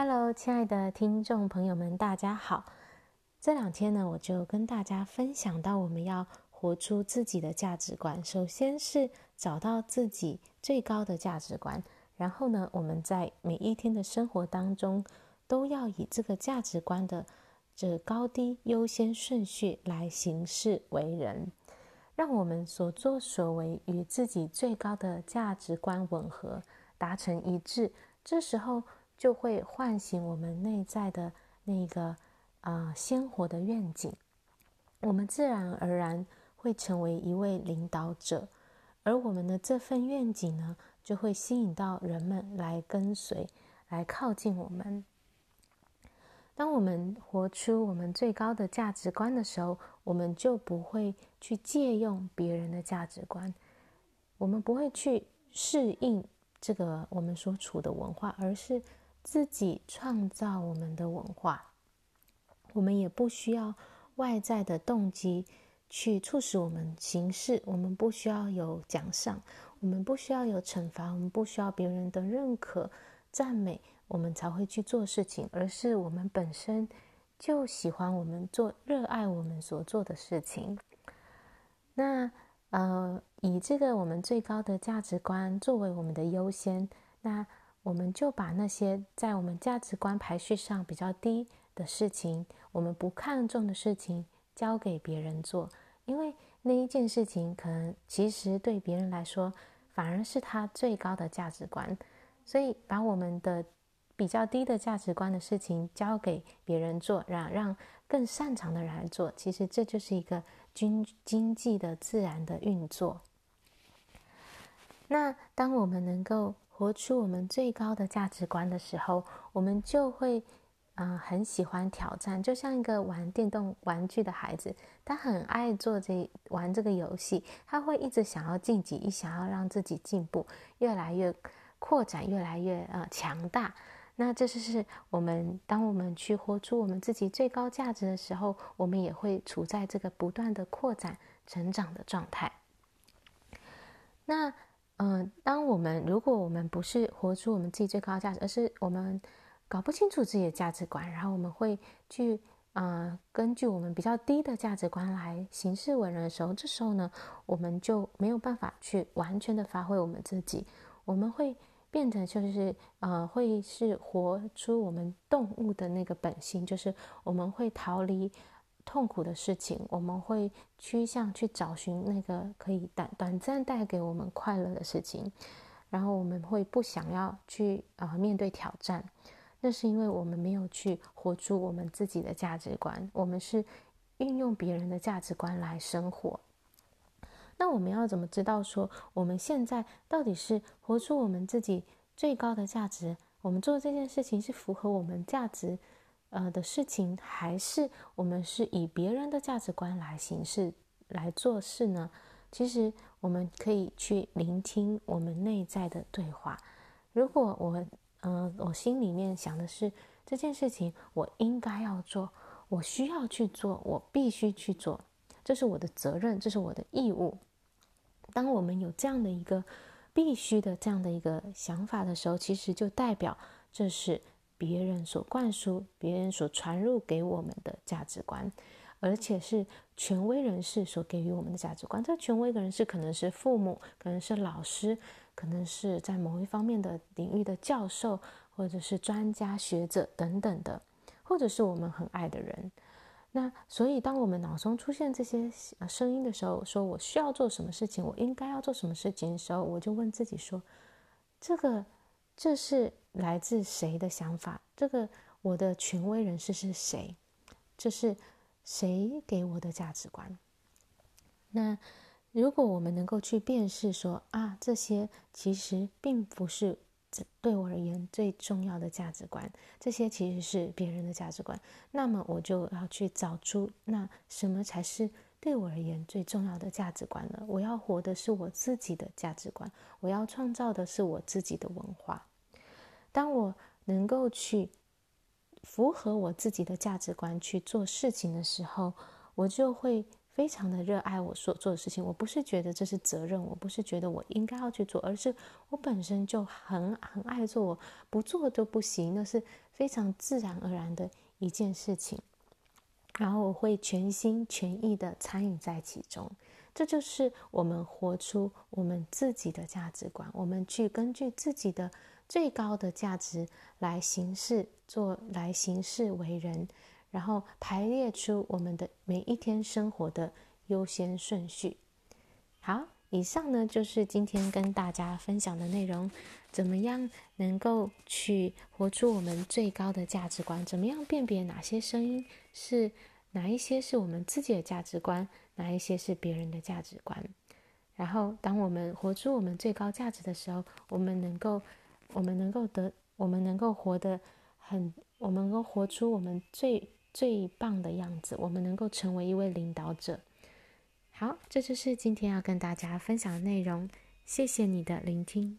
Hello，亲爱的听众朋友们，大家好。这两天呢，我就跟大家分享到，我们要活出自己的价值观。首先是找到自己最高的价值观，然后呢，我们在每一天的生活当中，都要以这个价值观的这高低优先顺序来行事为人，让我们所作所为与自己最高的价值观吻合，达成一致。这时候，就会唤醒我们内在的那个啊、鲜活的愿景，我们自然而然会成为一位领导者，而我们的这份愿景呢，就会吸引到人们来跟随，来靠近我们。当我们活出我们最高的价值观的时候，我们就不会去借用别人的价值观，我们不会去适应这个我们所处的文化，而是。自己创造我们的文化，我们也不需要外在的动机去促使我们行事。我们不需要有奖赏，我们不需要有惩罚，我们不需要别人的认可、赞美，我们才会去做事情。而是我们本身就喜欢我们做、热爱我们所做的事情。那呃，以这个我们最高的价值观作为我们的优先，那。我们就把那些在我们价值观排序上比较低的事情，我们不看重的事情，交给别人做，因为那一件事情可能其实对别人来说，反而是他最高的价值观。所以，把我们的比较低的价值观的事情交给别人做，让让更擅长的人来做，其实这就是一个经经济的自然的运作。那当我们能够。活出我们最高的价值观的时候，我们就会，嗯、很喜欢挑战。就像一个玩电动玩具的孩子，他很爱做这玩这个游戏，他会一直想要晋级，一想要让自己进步，越来越扩展，越来越呃强大。那这就是我们，当我们去活出我们自己最高价值的时候，我们也会处在这个不断的扩展、成长的状态。那。嗯、当我们如果我们不是活出我们自己最高价值，而是我们搞不清楚自己的价值观，然后我们会去呃根据我们比较低的价值观来行事为人的时候，这时候呢，我们就没有办法去完全的发挥我们自己，我们会变成就是呃会是活出我们动物的那个本性，就是我们会逃离。痛苦的事情，我们会趋向去找寻那个可以短短暂带给我们快乐的事情，然后我们会不想要去啊、面对挑战，那是因为我们没有去活出我们自己的价值观，我们是运用别人的价值观来生活。那我们要怎么知道说我们现在到底是活出我们自己最高的价值？我们做这件事情是符合我们价值？呃的事情，还是我们是以别人的价值观来行事、来做事呢？其实我们可以去聆听我们内在的对话。如果我，嗯、我心里面想的是这件事情我应该要做，我需要去做，我必须去做，这是我的责任，这是我的义务。当我们有这样的一个必须的这样的一个想法的时候，其实就代表这是。别人所灌输、别人所传入给我们的价值观，而且是权威人士所给予我们的价值观。这权威的人士可能是父母，可能是老师，可能是在某一方面的领域的教授，或者是专家学者等等的，或者是我们很爱的人。那所以，当我们脑中出现这些声音的时候，说我需要做什么事情，我应该要做什么事情的时候，我就问自己说：这个。这是来自谁的想法？这个我的权威人士是谁？这是谁给我的价值观？那如果我们能够去辨识说啊，这些其实并不是对我而言最重要的价值观，这些其实是别人的价值观，那么我就要去找出那什么才是对我而言最重要的价值观呢？我要活的是我自己的价值观，我要创造的是我自己的文化。当我能够去符合我自己的价值观去做事情的时候，我就会非常的热爱我所做的事情。我不是觉得这是责任，我不是觉得我应该要去做，而是我本身就很很爱做，我不做都不行，那是非常自然而然的一件事情。然后我会全心全意的参与在其中。这就是我们活出我们自己的价值观，我们去根据自己的最高的价值来行事，做来行事为人，然后排列出我们的每一天生活的优先顺序。好，以上呢就是今天跟大家分享的内容。怎么样能够去活出我们最高的价值观？怎么样辨别哪些声音是哪一些是我们自己的价值观？哪一些是别人的价值观？然后，当我们活出我们最高价值的时候，我们能够，我们能够得，我们能够活得很，我们能够活出我们最最棒的样子。我们能够成为一位领导者。好，这就是今天要跟大家分享的内容。谢谢你的聆听。